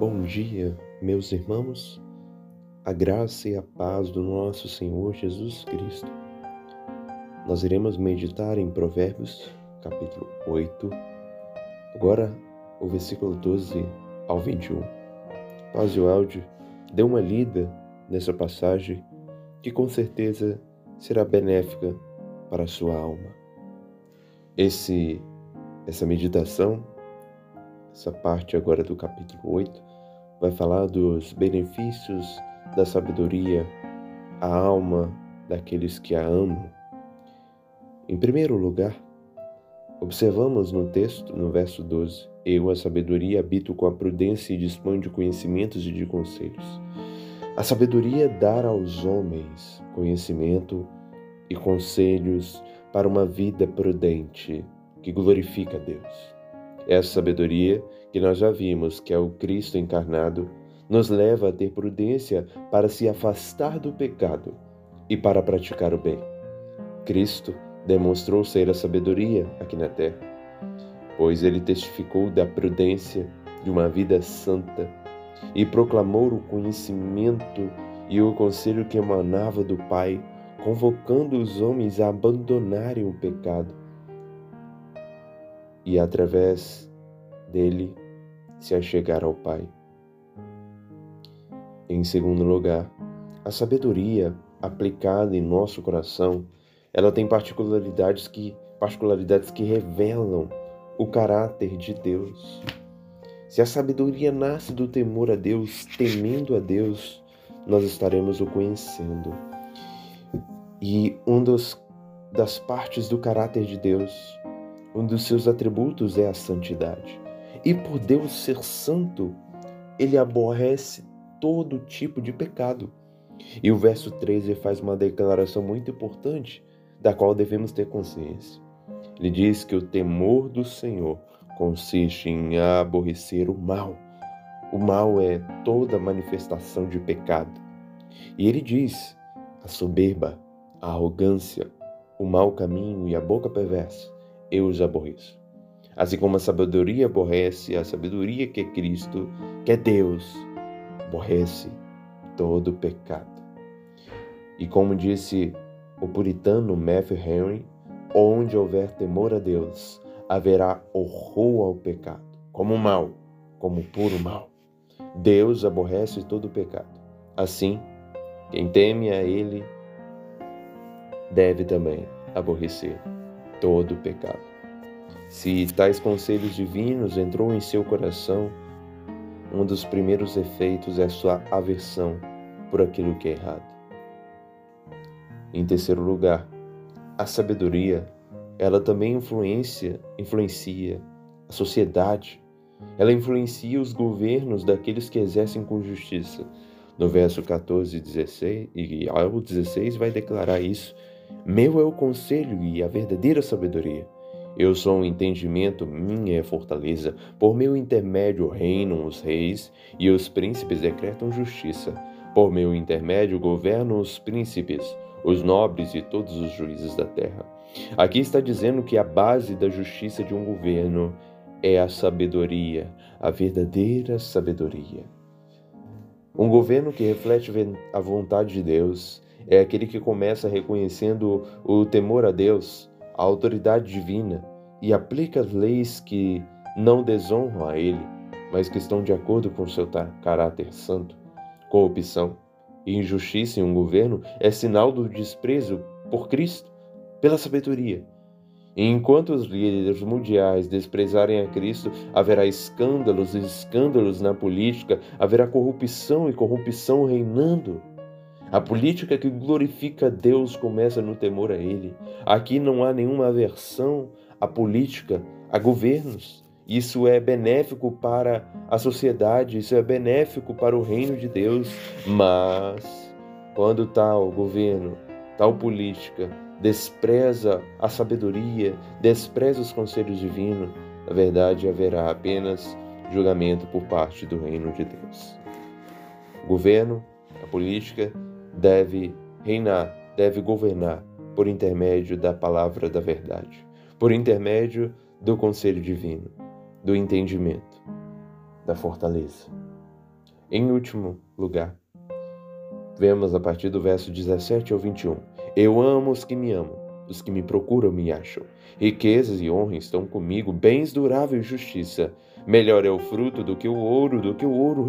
Bom dia, meus irmãos. A graça e a paz do nosso Senhor Jesus Cristo. Nós iremos meditar em Provérbios, capítulo 8, agora o versículo 12 ao 21. Paz o áudio, dê uma lida nessa passagem que com certeza será benéfica para a sua alma. Esse essa meditação essa parte agora do capítulo 8 vai falar dos benefícios da sabedoria à alma daqueles que a amam. Em primeiro lugar, observamos no texto, no verso 12: Eu, a sabedoria, habito com a prudência e disponho de conhecimentos e de conselhos. A sabedoria dá aos homens conhecimento e conselhos para uma vida prudente que glorifica a Deus. Essa sabedoria, que nós já vimos que é o Cristo encarnado, nos leva a ter prudência para se afastar do pecado e para praticar o bem. Cristo demonstrou ser a sabedoria aqui na terra, pois ele testificou da prudência de uma vida santa e proclamou o conhecimento e o conselho que emanava do Pai, convocando os homens a abandonarem o pecado e através dele se achegar ao Pai. Em segundo lugar, a sabedoria aplicada em nosso coração, ela tem particularidades que particularidades que revelam o caráter de Deus. Se a sabedoria nasce do temor a Deus, temendo a Deus, nós estaremos o conhecendo. E um dos das partes do caráter de Deus um dos seus atributos é a santidade. E por Deus ser santo, ele aborrece todo tipo de pecado. E o verso 13 faz uma declaração muito importante, da qual devemos ter consciência. Ele diz que o temor do Senhor consiste em aborrecer o mal. O mal é toda manifestação de pecado. E ele diz: a soberba, a arrogância, o mau caminho e a boca perversa eu os aborreço. Assim como a sabedoria aborrece a sabedoria que é Cristo, que é Deus, aborrece todo pecado. E como disse o puritano Matthew Henry, onde houver temor a Deus, haverá horror ao pecado, como mal, como puro mal. Deus aborrece todo pecado. Assim, quem teme a Ele deve também aborrecer todo pecado. Se tais conselhos divinos entrou em seu coração, um dos primeiros efeitos é sua aversão por aquilo que é errado. Em terceiro lugar, a sabedoria, ela também influencia, influencia a sociedade. Ela influencia os governos daqueles que exercem com justiça. No verso 14 e 16, e ao 16 vai declarar isso meu é o conselho e a verdadeira sabedoria. Eu sou o um entendimento, minha é fortaleza. Por meu intermédio reinam os reis e os príncipes decretam justiça. Por meu intermédio governam os príncipes, os nobres e todos os juízes da terra. Aqui está dizendo que a base da justiça de um governo é a sabedoria, a verdadeira sabedoria. Um governo que reflete a vontade de Deus é aquele que começa reconhecendo o temor a Deus, a autoridade divina e aplica as leis que não desonram a Ele, mas que estão de acordo com seu caráter santo. Corrupção e injustiça em um governo é sinal do desprezo por Cristo, pela sabedoria. E enquanto os líderes mundiais desprezarem a Cristo, haverá escândalos e escândalos na política, haverá corrupção e corrupção reinando. A política que glorifica Deus começa no temor a Ele. Aqui não há nenhuma aversão à política, a governos. Isso é benéfico para a sociedade, isso é benéfico para o reino de Deus. Mas quando tal governo, tal política despreza a sabedoria, despreza os conselhos divinos, na verdade haverá apenas julgamento por parte do reino de Deus. O governo, a política, deve reinar, deve governar por intermédio da palavra da verdade, por intermédio do conselho divino, do entendimento, da fortaleza. Em último lugar, vemos a partir do verso 17 ao 21. Eu amo os que me amam, os que me procuram me acham. Riquezas e honra estão comigo, bens duráveis e justiça. Melhor é o fruto do que o ouro, do que o ouro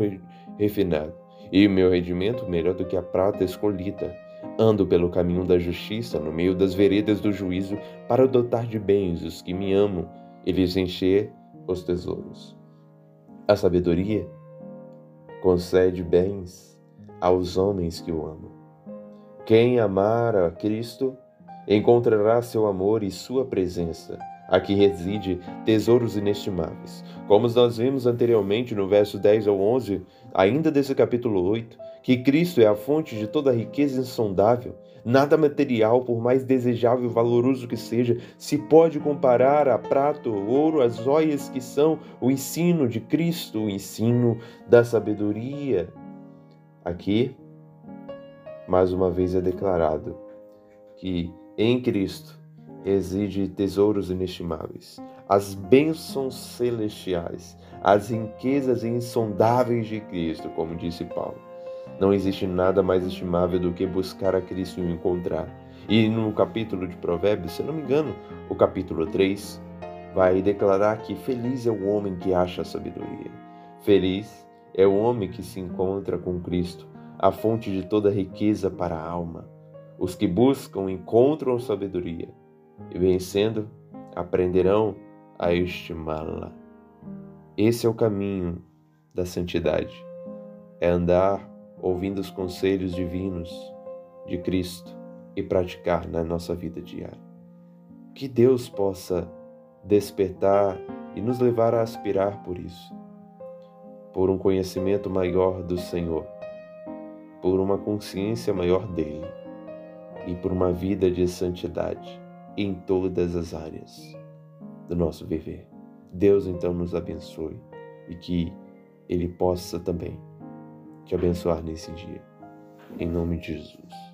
refinado. E o meu rendimento melhor do que a prata escolhida. Ando pelo caminho da justiça, no meio das veredas do juízo, para dotar de bens os que me amam e lhes encher os tesouros. A sabedoria concede bens aos homens que o amam. Quem amar a Cristo encontrará seu amor e sua presença. Aqui reside tesouros inestimáveis. Como nós vimos anteriormente no verso 10 ao 11, ainda desse capítulo 8, que Cristo é a fonte de toda riqueza insondável, nada material, por mais desejável e valoroso que seja, se pode comparar a prata, ouro, as joias que são o ensino de Cristo, o ensino da sabedoria. Aqui, mais uma vez é declarado que em Cristo exige tesouros inestimáveis, as bênçãos celestiais, as riquezas insondáveis de Cristo, como disse Paulo. Não existe nada mais estimável do que buscar a Cristo e o encontrar. E no capítulo de Provérbios, se não me engano, o capítulo 3, vai declarar que feliz é o homem que acha a sabedoria. Feliz é o homem que se encontra com Cristo, a fonte de toda riqueza para a alma. Os que buscam encontram sabedoria e, vencendo, aprenderão a estimá-la. Esse é o caminho da santidade. É andar ouvindo os conselhos divinos de Cristo e praticar na nossa vida diária. Que Deus possa despertar e nos levar a aspirar por isso, por um conhecimento maior do Senhor, por uma consciência maior dele e por uma vida de santidade em todas as áreas do nosso viver. Deus então nos abençoe e que Ele possa também te abençoar nesse dia. Em nome de Jesus.